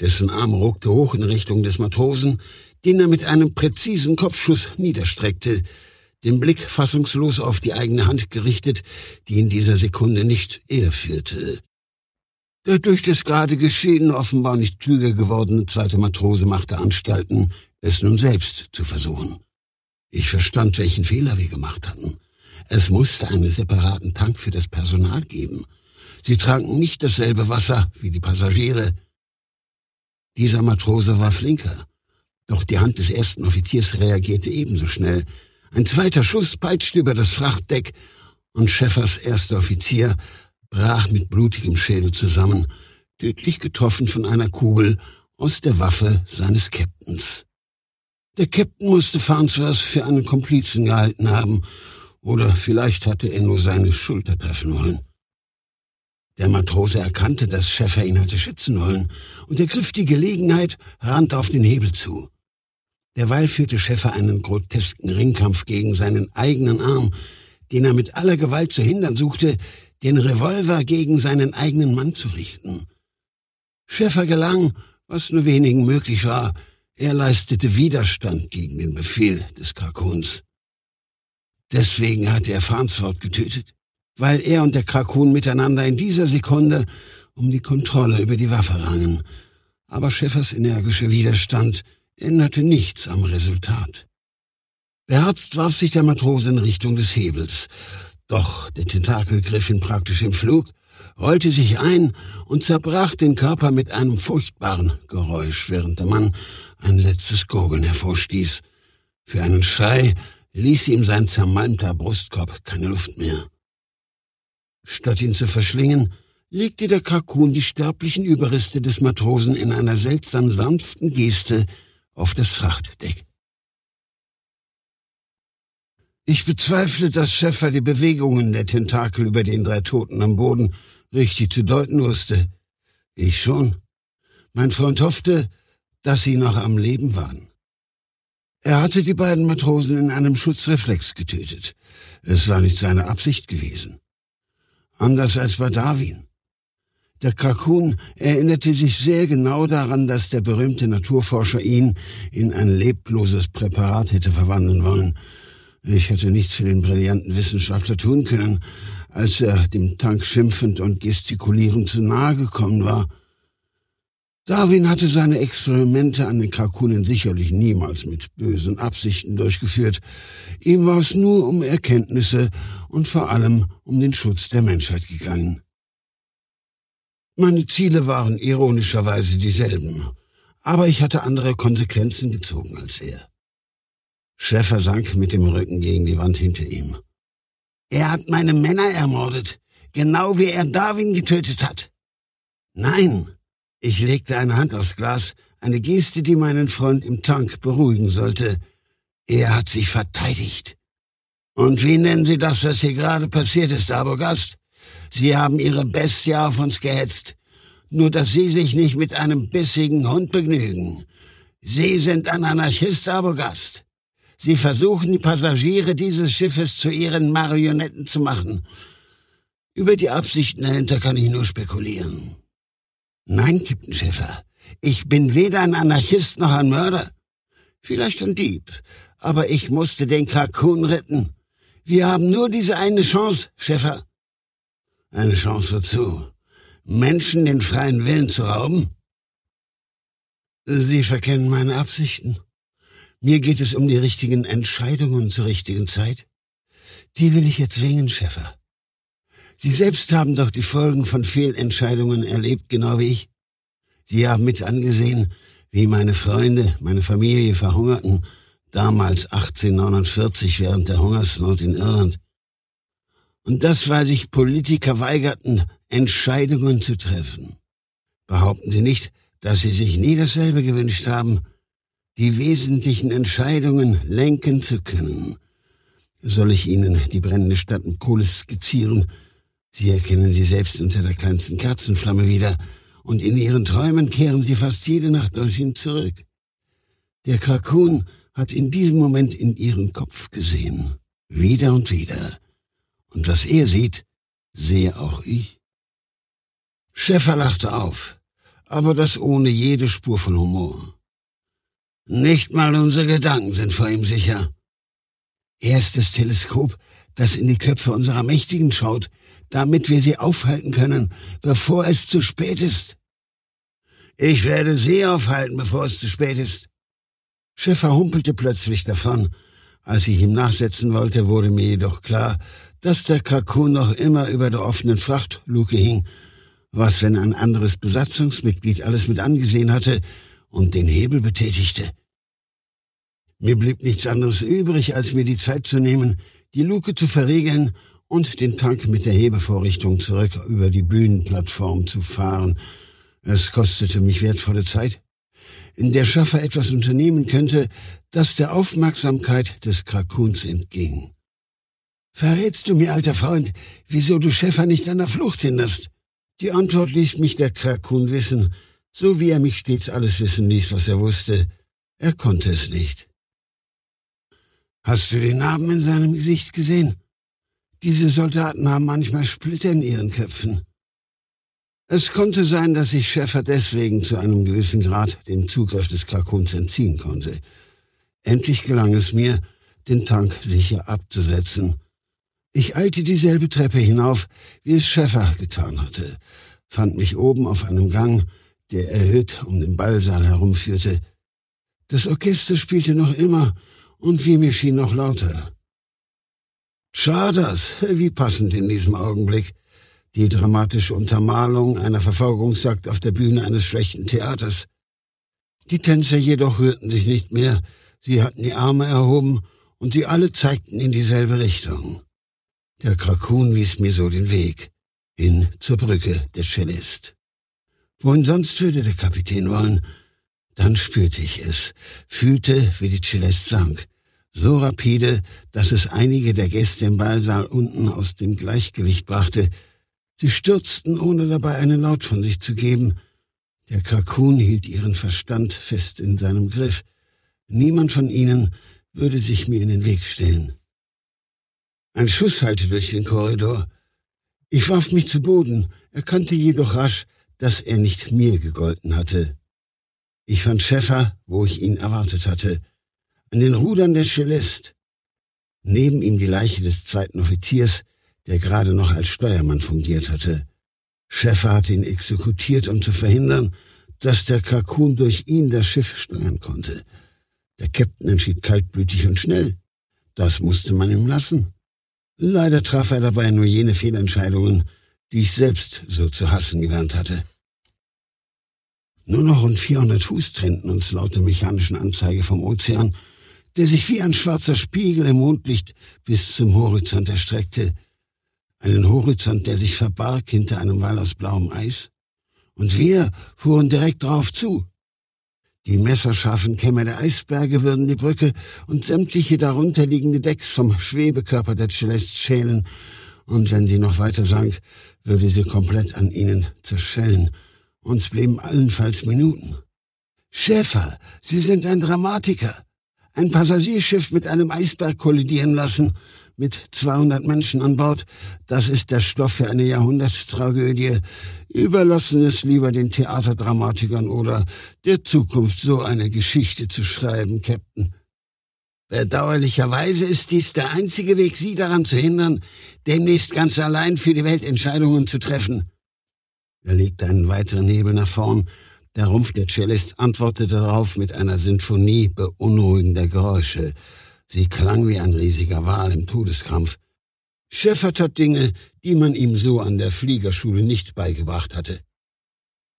Dessen Arm ruckte hoch in Richtung des Matrosen, den er mit einem präzisen Kopfschuss niederstreckte, den Blick fassungslos auf die eigene Hand gerichtet, die in dieser Sekunde nicht er führte. Der durch das gerade Geschehen offenbar nicht klüger gewordene zweite Matrose machte Anstalten, es nun selbst zu versuchen. Ich verstand, welchen Fehler wir gemacht hatten. Es musste einen separaten Tank für das Personal geben. Sie tranken nicht dasselbe Wasser wie die Passagiere. Dieser Matrose war flinker. Doch die Hand des ersten Offiziers reagierte ebenso schnell. Ein zweiter Schuss peitschte über das Frachtdeck und Schäffers erster Offizier brach mit blutigem Schädel zusammen, tödlich getroffen von einer Kugel aus der Waffe seines Captains. Der Captain musste Farnsworth für einen Komplizen gehalten haben oder vielleicht hatte er nur seine Schulter treffen wollen. Der Matrose erkannte, dass Schäffer ihn hatte schützen wollen, und ergriff die Gelegenheit, rannte auf den Hebel zu. Derweil führte Schäffer einen grotesken Ringkampf gegen seinen eigenen Arm, den er mit aller Gewalt zu hindern suchte, den Revolver gegen seinen eigenen Mann zu richten. Schäffer gelang, was nur wenigen möglich war, er leistete Widerstand gegen den Befehl des Krakons. Deswegen hat er Farnsworth getötet, weil er und der Krakun miteinander in dieser Sekunde um die Kontrolle über die Waffe rangen. Aber Schäffers energischer Widerstand änderte nichts am Resultat. Beherzt warf sich der Matrose in Richtung des Hebels. Doch der Tentakel griff ihn praktisch im Flug, rollte sich ein und zerbrach den Körper mit einem furchtbaren Geräusch, während der Mann ein letztes Gurgeln hervorstieß. Für einen Schrei ließ ihm sein zermalmter Brustkorb keine Luft mehr. Statt ihn zu verschlingen, legte der Krakun die sterblichen Überreste des Matrosen in einer seltsam sanften Geste auf das Frachtdeck. Ich bezweifle, dass Schäffer die Bewegungen der Tentakel über den drei Toten am Boden richtig zu deuten wusste. Ich schon. Mein Freund hoffte, dass sie noch am Leben waren. Er hatte die beiden Matrosen in einem Schutzreflex getötet. Es war nicht seine Absicht gewesen. Anders als bei Darwin. Der Krakun erinnerte sich sehr genau daran, dass der berühmte Naturforscher ihn in ein lebloses Präparat hätte verwandeln wollen. Ich hätte nichts für den brillanten Wissenschaftler tun können, als er dem Tank schimpfend und gestikulierend zu nahe gekommen war. Darwin hatte seine Experimente an den Krakunen sicherlich niemals mit bösen Absichten durchgeführt. Ihm war es nur um Erkenntnisse und vor allem um den Schutz der Menschheit gegangen. Meine Ziele waren ironischerweise dieselben, aber ich hatte andere Konsequenzen gezogen als er. Schäfer sank mit dem Rücken gegen die Wand hinter ihm. Er hat meine Männer ermordet, genau wie er Darwin getötet hat. Nein, ich legte eine Hand aufs Glas, eine Geste, die meinen Freund im Tank beruhigen sollte. Er hat sich verteidigt. Und wie nennen Sie das, was hier gerade passiert ist, Abogast? Sie haben Ihre Bestie auf uns gehetzt. Nur, dass Sie sich nicht mit einem bissigen Hund begnügen. Sie sind ein Anarchist, Abogast. Sie versuchen, die Passagiere dieses Schiffes zu Ihren Marionetten zu machen. Über die Absichten dahinter kann ich nur spekulieren. Nein, Captain Schäfer, ich bin weder ein Anarchist noch ein Mörder. Vielleicht ein Dieb, aber ich musste den Krakun retten. Wir haben nur diese eine Chance, Schäfer. Eine Chance wozu? Menschen den freien Willen zu rauben? Sie verkennen meine Absichten. Mir geht es um die richtigen Entscheidungen zur richtigen Zeit. Die will ich erzwingen, Schäfer. Sie selbst haben doch die Folgen von Fehlentscheidungen erlebt, genau wie ich. Sie haben mit angesehen, wie meine Freunde, meine Familie verhungerten, damals 1849 während der Hungersnot in Irland. Und das, weil sich Politiker weigerten, Entscheidungen zu treffen. Behaupten Sie nicht, dass Sie sich nie dasselbe gewünscht haben, die wesentlichen Entscheidungen lenken zu können. Soll ich Ihnen die brennende Stadt mit Kohle skizzieren? Sie erkennen sie selbst unter der kleinsten Kerzenflamme wieder, und in ihren Träumen kehren sie fast jede Nacht dorthin zurück. Der Krakun hat in diesem Moment in ihren Kopf gesehen, wieder und wieder, und was er sieht, sehe auch ich. Schäfer lachte auf, aber das ohne jede Spur von Humor. Nicht mal unsere Gedanken sind vor ihm sicher. Er ist das Teleskop, das in die Köpfe unserer Mächtigen schaut, damit wir sie aufhalten können, bevor es zu spät ist. Ich werde sie aufhalten, bevor es zu spät ist. Schäfer humpelte plötzlich davon. Als ich ihm nachsetzen wollte, wurde mir jedoch klar, dass der Krakun noch immer über der offenen Frachtluke hing, was, wenn ein anderes Besatzungsmitglied alles mit angesehen hatte und den Hebel betätigte. Mir blieb nichts anderes übrig, als mir die Zeit zu nehmen, die Luke zu verriegeln und den Tank mit der Hebevorrichtung zurück über die Bühnenplattform zu fahren. Es kostete mich wertvolle Zeit, in der Schaffer etwas unternehmen könnte, das der Aufmerksamkeit des Krakuns entging. Verrätst du mir, alter Freund, wieso du Schäfer nicht an der Flucht hinderst? Die Antwort ließ mich der Krakun wissen, so wie er mich stets alles wissen ließ, was er wusste. Er konnte es nicht. Hast du den Narben in seinem Gesicht gesehen? Diese Soldaten haben manchmal Splitter in ihren Köpfen. Es konnte sein, dass sich Schäfer deswegen zu einem gewissen Grad dem Zugriff des Krakuns entziehen konnte. Endlich gelang es mir, den Tank sicher abzusetzen. Ich eilte dieselbe Treppe hinauf, wie es Schäfer getan hatte, fand mich oben auf einem Gang, der erhöht um den Ballsaal herumführte. Das Orchester spielte noch immer, und wie mir schien noch lauter. Schaders, wie passend in diesem Augenblick. Die dramatische Untermalung einer Verfolgungsjagd auf der Bühne eines schlechten Theaters. Die Tänzer jedoch rührten sich nicht mehr, sie hatten die Arme erhoben und sie alle zeigten in dieselbe Richtung. Der Krakun wies mir so den Weg, hin zur Brücke der Cellist. Wohin sonst würde der Kapitän wollen? Dann spürte ich es, fühlte, wie die Cellist sank so rapide, dass es einige der Gäste im Ballsaal unten aus dem Gleichgewicht brachte. Sie stürzten, ohne dabei einen Laut von sich zu geben. Der Krakun hielt ihren Verstand fest in seinem Griff. Niemand von ihnen würde sich mir in den Weg stellen. Ein Schuss hallte durch den Korridor. Ich warf mich zu Boden, erkannte jedoch rasch, dass er nicht mir gegolten hatte. Ich fand Schäffer, wo ich ihn erwartet hatte, an den Rudern der Celeste. Neben ihm die Leiche des zweiten Offiziers, der gerade noch als Steuermann fungiert hatte. Schäffer hatte ihn exekutiert, um zu verhindern, dass der Kalkun durch ihn das Schiff steuern konnte. Der Captain entschied kaltblütig und schnell. Das musste man ihm lassen. Leider traf er dabei nur jene Fehlentscheidungen, die ich selbst so zu hassen gelernt hatte. Nur noch rund 400 Fuß trennten uns laut der mechanischen Anzeige vom Ozean, der sich wie ein schwarzer Spiegel im Mondlicht bis zum Horizont erstreckte. Einen Horizont, der sich verbarg hinter einem Wall aus blauem Eis. Und wir fuhren direkt drauf zu. Die messerscharfen Kämme der Eisberge würden die Brücke und sämtliche darunter liegende Decks vom Schwebekörper der Celeste schälen, und wenn sie noch weiter sank, würde sie komplett an ihnen zerschellen. Uns blieben allenfalls Minuten. Schäfer, Sie sind ein Dramatiker. Ein Passagierschiff mit einem Eisberg kollidieren lassen, mit 200 Menschen an Bord, das ist der Stoff für eine Jahrhunderttragödie. Überlassen es lieber den Theaterdramatikern oder der Zukunft so eine Geschichte zu schreiben, Captain. Bedauerlicherweise ist dies der einzige Weg, Sie daran zu hindern, demnächst ganz allein für die Welt Entscheidungen zu treffen. Er legte einen weiteren Nebel nach vorn. Der Rumpf der Cellist antwortete darauf mit einer Sinfonie beunruhigender Geräusche. Sie klang wie ein riesiger Wal im Todeskrampf. Schäffert hat Dinge, die man ihm so an der Fliegerschule nicht beigebracht hatte.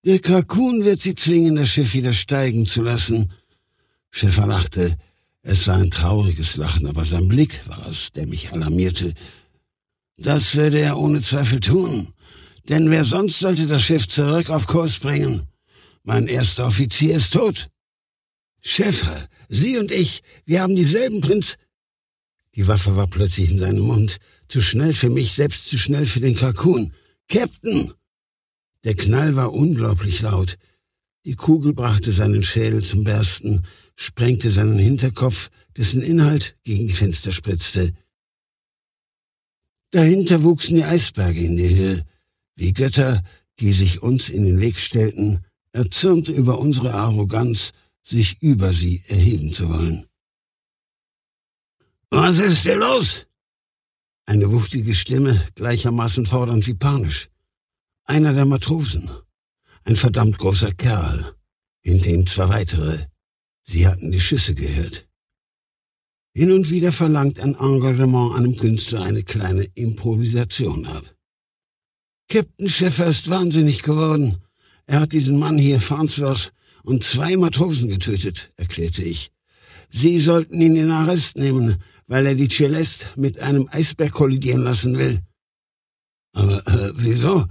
Der Kalkun wird sie zwingen, das Schiff wieder steigen zu lassen. Schäffer lachte. Es war ein trauriges Lachen, aber sein Blick war es, der mich alarmierte. Das würde er ohne Zweifel tun. Denn wer sonst sollte das Schiff zurück auf Kurs bringen? Mein erster Offizier ist tot. Schäfer, Sie und ich, wir haben dieselben Prinz... Die Waffe war plötzlich in seinem Mund. Zu schnell für mich, selbst zu schnell für den Kalkun. Captain! Der Knall war unglaublich laut. Die Kugel brachte seinen Schädel zum Bersten, sprengte seinen Hinterkopf, dessen Inhalt gegen die Fenster spritzte. Dahinter wuchsen die Eisberge in die Höhe, wie Götter, die sich uns in den Weg stellten, erzürnt über unsere Arroganz, sich über sie erheben zu wollen. Was ist denn los? Eine wuchtige Stimme, gleichermaßen fordernd wie panisch. Einer der Matrosen. Ein verdammt großer Kerl. Hinter ihm zwei weitere. Sie hatten die Schüsse gehört. Hin und wieder verlangt ein Engagement einem Künstler eine kleine Improvisation ab. Captain Schäffer ist wahnsinnig geworden. Er hat diesen Mann hier, Farnsworth, und zwei Matrosen getötet, erklärte ich. Sie sollten ihn in Arrest nehmen, weil er die Celeste mit einem Eisberg kollidieren lassen will. Aber äh, wieso?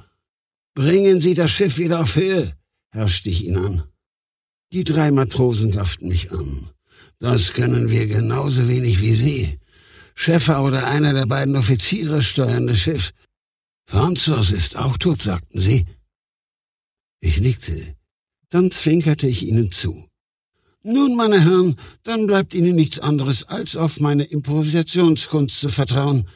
Bringen Sie das Schiff wieder auf Höhe, herrschte ich ihn an. Die drei Matrosen gafften mich an. Das können wir genauso wenig wie Sie. Schäfer oder einer der beiden Offiziere steuern das Schiff. Franzos ist auch tot, sagten sie. Ich nickte. Dann zwinkerte ich ihnen zu. Nun, meine Herren, dann bleibt Ihnen nichts anderes, als auf meine Improvisationskunst zu vertrauen.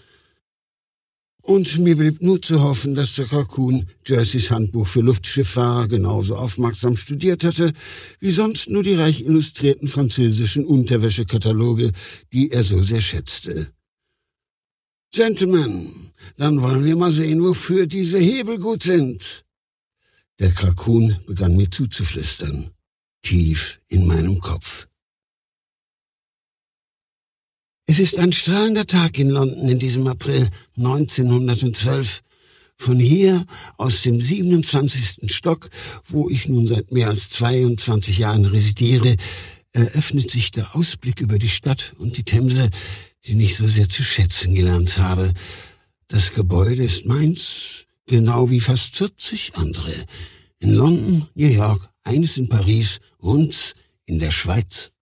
Und mir blieb nur zu hoffen, dass der Kalkun Jerseys Handbuch für Luftschifffahrer genauso aufmerksam studiert hatte, wie sonst nur die reich illustrierten französischen Unterwäschekataloge, die er so sehr schätzte. Gentlemen, dann wollen wir mal sehen, wofür diese Hebel gut sind. Der Kalkun begann mir zuzuflüstern, tief in meinem Kopf. Es ist ein strahlender Tag in London in diesem April 1912. Von hier, aus dem 27. Stock, wo ich nun seit mehr als 22 Jahren residiere, eröffnet sich der Ausblick über die Stadt und die Themse, den ich so sehr zu schätzen gelernt habe. Das Gebäude ist meins, genau wie fast 40 andere. In London, New York, eines in Paris und in der Schweiz.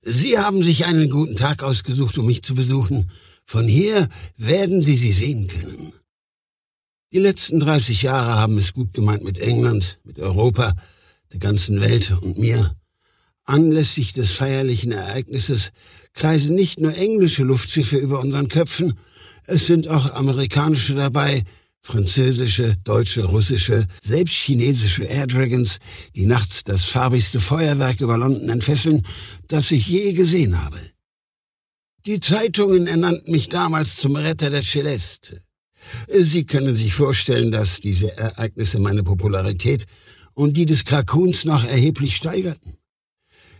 Sie haben sich einen guten Tag ausgesucht, um mich zu besuchen. Von hier werden Sie sie sehen können. Die letzten 30 Jahre haben es gut gemeint mit England, mit Europa, der ganzen Welt und mir. Anlässlich des feierlichen Ereignisses kreisen nicht nur englische Luftschiffe über unseren Köpfen, es sind auch amerikanische dabei, Französische, deutsche, russische, selbst chinesische Air Dragons, die nachts das farbigste Feuerwerk über London entfesseln, das ich je gesehen habe. Die Zeitungen ernannten mich damals zum Retter der Celeste. Sie können sich vorstellen, dass diese Ereignisse meine Popularität und die des Krakuns noch erheblich steigerten.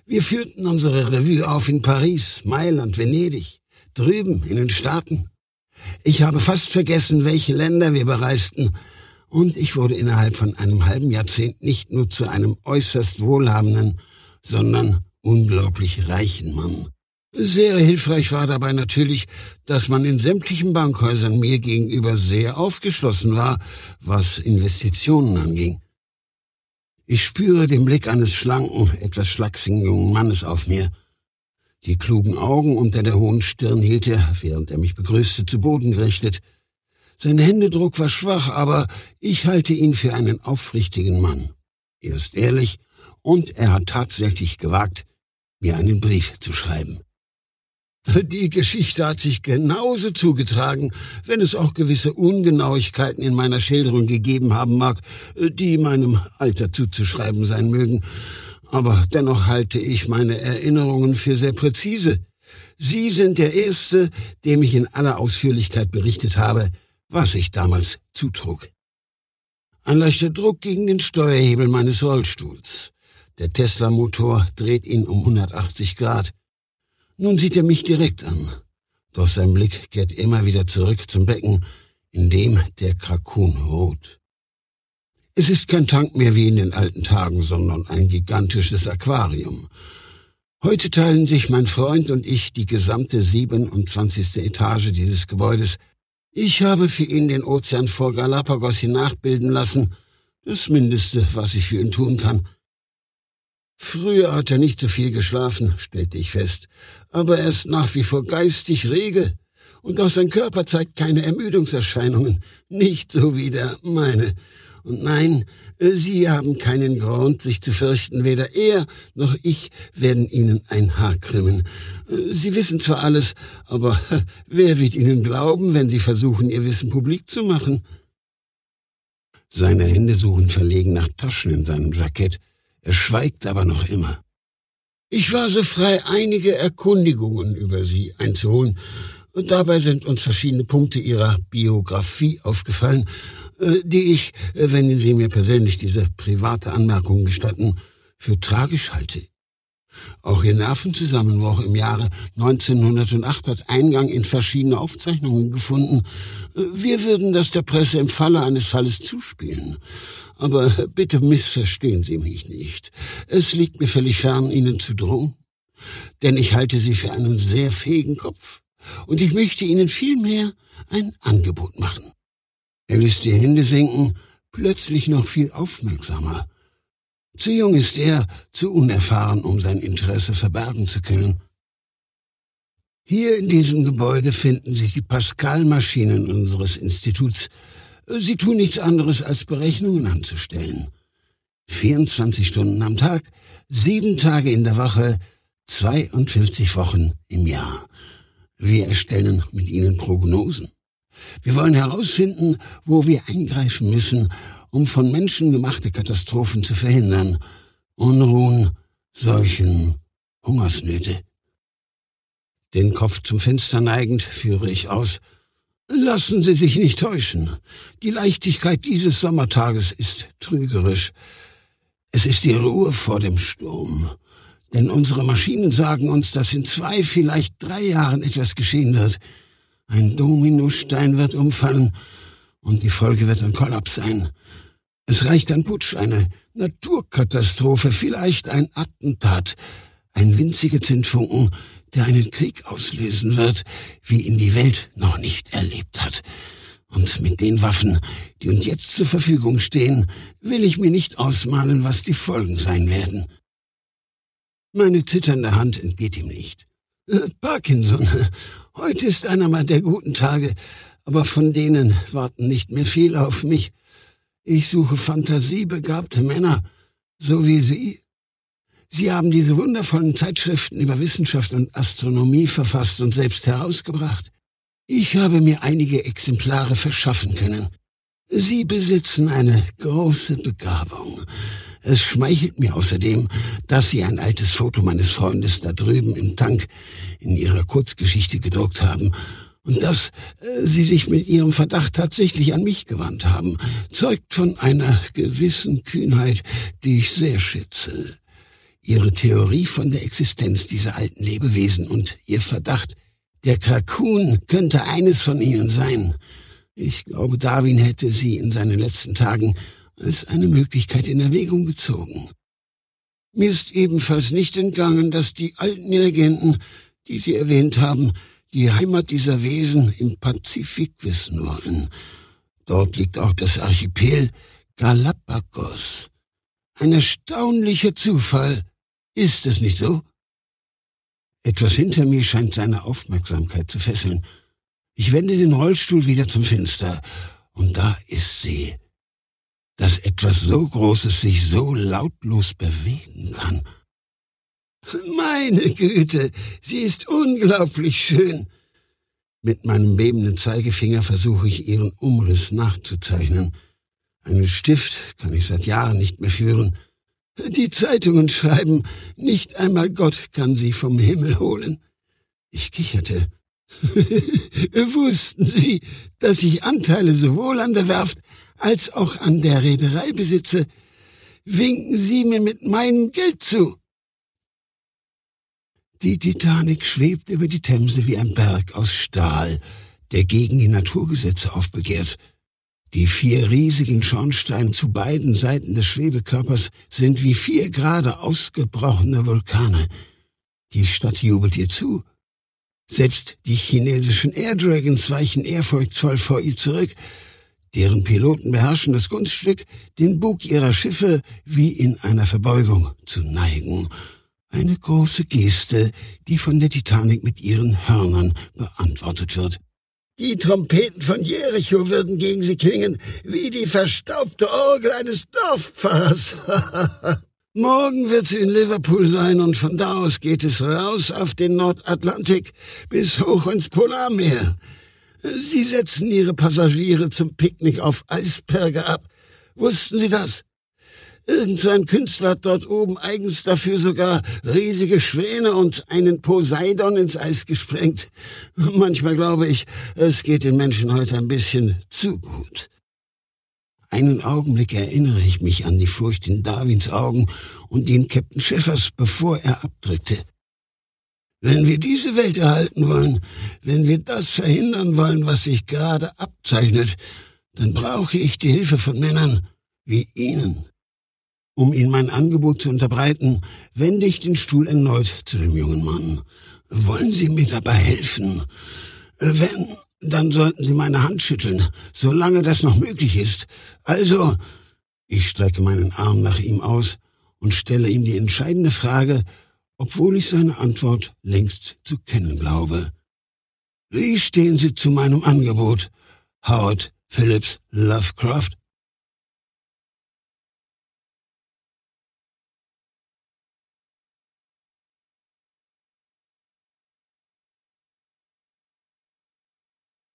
Wir führten unsere Revue auf in Paris, Mailand, Venedig, drüben in den Staaten. Ich habe fast vergessen, welche Länder wir bereisten, und ich wurde innerhalb von einem halben Jahrzehnt nicht nur zu einem äußerst wohlhabenden, sondern unglaublich reichen Mann. Sehr hilfreich war dabei natürlich, dass man in sämtlichen Bankhäusern mir gegenüber sehr aufgeschlossen war, was Investitionen anging. Ich spüre den Blick eines schlanken, etwas schlachsigen jungen Mannes auf mir. Die klugen Augen unter der hohen Stirn hielt er, während er mich begrüßte, zu Boden gerichtet. Sein Händedruck war schwach, aber ich halte ihn für einen aufrichtigen Mann. Er ist ehrlich und er hat tatsächlich gewagt, mir einen Brief zu schreiben. Die Geschichte hat sich genauso zugetragen, wenn es auch gewisse Ungenauigkeiten in meiner Schilderung gegeben haben mag, die meinem Alter zuzuschreiben sein mögen. Aber dennoch halte ich meine Erinnerungen für sehr präzise. Sie sind der Erste, dem ich in aller Ausführlichkeit berichtet habe, was sich damals zutrug. Ein leichter Druck gegen den Steuerhebel meines Rollstuhls. Der Tesla-Motor dreht ihn um 180 Grad. Nun sieht er mich direkt an. Doch sein Blick kehrt immer wieder zurück zum Becken, in dem der Krakun ruht. Es ist kein Tank mehr wie in den alten Tagen, sondern ein gigantisches Aquarium. Heute teilen sich mein Freund und ich die gesamte 27. Etage dieses Gebäudes. Ich habe für ihn den Ozean vor Galapagos nachbilden lassen. Das Mindeste, was ich für ihn tun kann. Früher hat er nicht so viel geschlafen, stellte ich fest, aber er ist nach wie vor geistig rege, und auch sein Körper zeigt keine Ermüdungserscheinungen, nicht so wie der meine. Und nein, Sie haben keinen Grund, sich zu fürchten, weder er noch ich werden Ihnen ein Haar krümmen. Sie wissen zwar alles, aber wer wird Ihnen glauben, wenn Sie versuchen, Ihr Wissen publik zu machen? Seine Hände suchen verlegen nach Taschen in seinem Jackett, er schweigt aber noch immer. Ich war so frei, einige Erkundigungen über Sie einzuholen, und dabei sind uns verschiedene Punkte Ihrer Biografie aufgefallen, äh, die ich, äh, wenn Sie mir persönlich diese private Anmerkung gestatten, für tragisch halte. Auch ihr Nervenzusammenbruch im Jahre 1908 hat Eingang in verschiedene Aufzeichnungen gefunden. Wir würden das der Presse im Falle eines Falles zuspielen. Aber bitte missverstehen Sie mich nicht. Es liegt mir völlig fern, Ihnen zu drohen. Denn ich halte Sie für einen sehr fähigen Kopf. Und ich möchte Ihnen vielmehr ein Angebot machen. Er ließ die Hände sinken, plötzlich noch viel aufmerksamer. Zu jung ist er, zu unerfahren, um sein Interesse verbergen zu können. Hier in diesem Gebäude finden sich die Pascal-Maschinen unseres Instituts. Sie tun nichts anderes, als Berechnungen anzustellen. 24 Stunden am Tag, sieben Tage in der Woche, 52 Wochen im Jahr. Wir erstellen mit Ihnen Prognosen. Wir wollen herausfinden, wo wir eingreifen müssen, um von Menschen gemachte Katastrophen zu verhindern. Unruhen, Seuchen, Hungersnöte. Den Kopf zum Fenster neigend führe ich aus. Lassen Sie sich nicht täuschen. Die Leichtigkeit dieses Sommertages ist trügerisch. Es ist die Ruhe vor dem Sturm. Denn unsere Maschinen sagen uns, dass in zwei, vielleicht drei Jahren etwas geschehen wird. Ein Dominostein wird umfallen und die Folge wird ein Kollaps sein. Es reicht ein Putsch, eine Naturkatastrophe, vielleicht ein Attentat, ein winziger Zündfunken, der einen Krieg auslösen wird, wie ihn die Welt noch nicht erlebt hat. Und mit den Waffen, die uns jetzt zur Verfügung stehen, will ich mir nicht ausmalen, was die Folgen sein werden. Meine zitternde Hand entgeht ihm nicht. Äh, Parkinson, heute ist einer mal der guten Tage, aber von denen warten nicht mehr viel auf mich. Ich suche fantasiebegabte Männer, so wie Sie. Sie haben diese wundervollen Zeitschriften über Wissenschaft und Astronomie verfasst und selbst herausgebracht. Ich habe mir einige Exemplare verschaffen können. Sie besitzen eine große Begabung. Es schmeichelt mir außerdem, dass Sie ein altes Foto meines Freundes da drüben im Tank in Ihrer Kurzgeschichte gedruckt haben und dass äh, Sie sich mit Ihrem Verdacht tatsächlich an mich gewandt haben, zeugt von einer gewissen Kühnheit, die ich sehr schätze. Ihre Theorie von der Existenz dieser alten Lebewesen und Ihr Verdacht, der Kalkun könnte eines von ihnen sein. Ich glaube, Darwin hätte sie in seinen letzten Tagen als eine Möglichkeit in Erwägung gezogen. Mir ist ebenfalls nicht entgangen, dass die alten Legenden, die Sie erwähnt haben, die Heimat dieser Wesen im Pazifik wissen wollen. Dort liegt auch das Archipel Galapagos. Ein erstaunlicher Zufall, ist es nicht so? Etwas hinter mir scheint seine Aufmerksamkeit zu fesseln. Ich wende den Rollstuhl wieder zum Fenster, und da ist sie. Dass etwas so Großes sich so lautlos bewegen kann. Meine Güte, sie ist unglaublich schön. Mit meinem bebenden Zeigefinger versuche ich ihren Umriss nachzuzeichnen. Einen Stift kann ich seit Jahren nicht mehr führen. Die Zeitungen schreiben, nicht einmal Gott kann sie vom Himmel holen. Ich kicherte. Wussten Sie, dass ich Anteile sowohl an der Werft als auch an der Reederei besitze? Winken Sie mir mit meinem Geld zu. Die Titanic schwebt über die Themse wie ein Berg aus Stahl, der gegen die Naturgesetze aufbegehrt. Die vier riesigen Schornsteine zu beiden Seiten des Schwebekörpers sind wie vier gerade ausgebrochene Vulkane. Die Stadt jubelt ihr zu, selbst die chinesischen Air Dragons weichen ehrfurchtsvoll vor ihr zurück. Deren Piloten beherrschen das Kunststück, den Bug ihrer Schiffe wie in einer Verbeugung zu neigen. Eine große Geste, die von der Titanic mit ihren Hörnern beantwortet wird. Die Trompeten von Jericho würden gegen sie klingen, wie die verstaubte Orgel eines Dorfpfarrers. Morgen wird sie in Liverpool sein und von da aus geht es raus auf den Nordatlantik bis hoch ins Polarmeer. Sie setzen ihre Passagiere zum Picknick auf Eisberge ab. Wussten Sie das? Irgend so ein Künstler hat dort oben eigens dafür sogar riesige Schwäne und einen Poseidon ins Eis gesprengt. Manchmal glaube ich, es geht den Menschen heute ein bisschen zu gut. Einen Augenblick erinnere ich mich an die Furcht in Darwins Augen und den Captain Schäffers, bevor er abdrückte. Wenn wir diese Welt erhalten wollen, wenn wir das verhindern wollen, was sich gerade abzeichnet, dann brauche ich die Hilfe von Männern wie Ihnen. Um Ihnen mein Angebot zu unterbreiten, wende ich den Stuhl erneut zu dem jungen Mann. Wollen Sie mir dabei helfen? Wenn dann sollten Sie meine Hand schütteln, solange das noch möglich ist. Also, ich strecke meinen Arm nach ihm aus und stelle ihm die entscheidende Frage, obwohl ich seine Antwort längst zu kennen glaube. Wie stehen Sie zu meinem Angebot, Howard Phillips Lovecraft?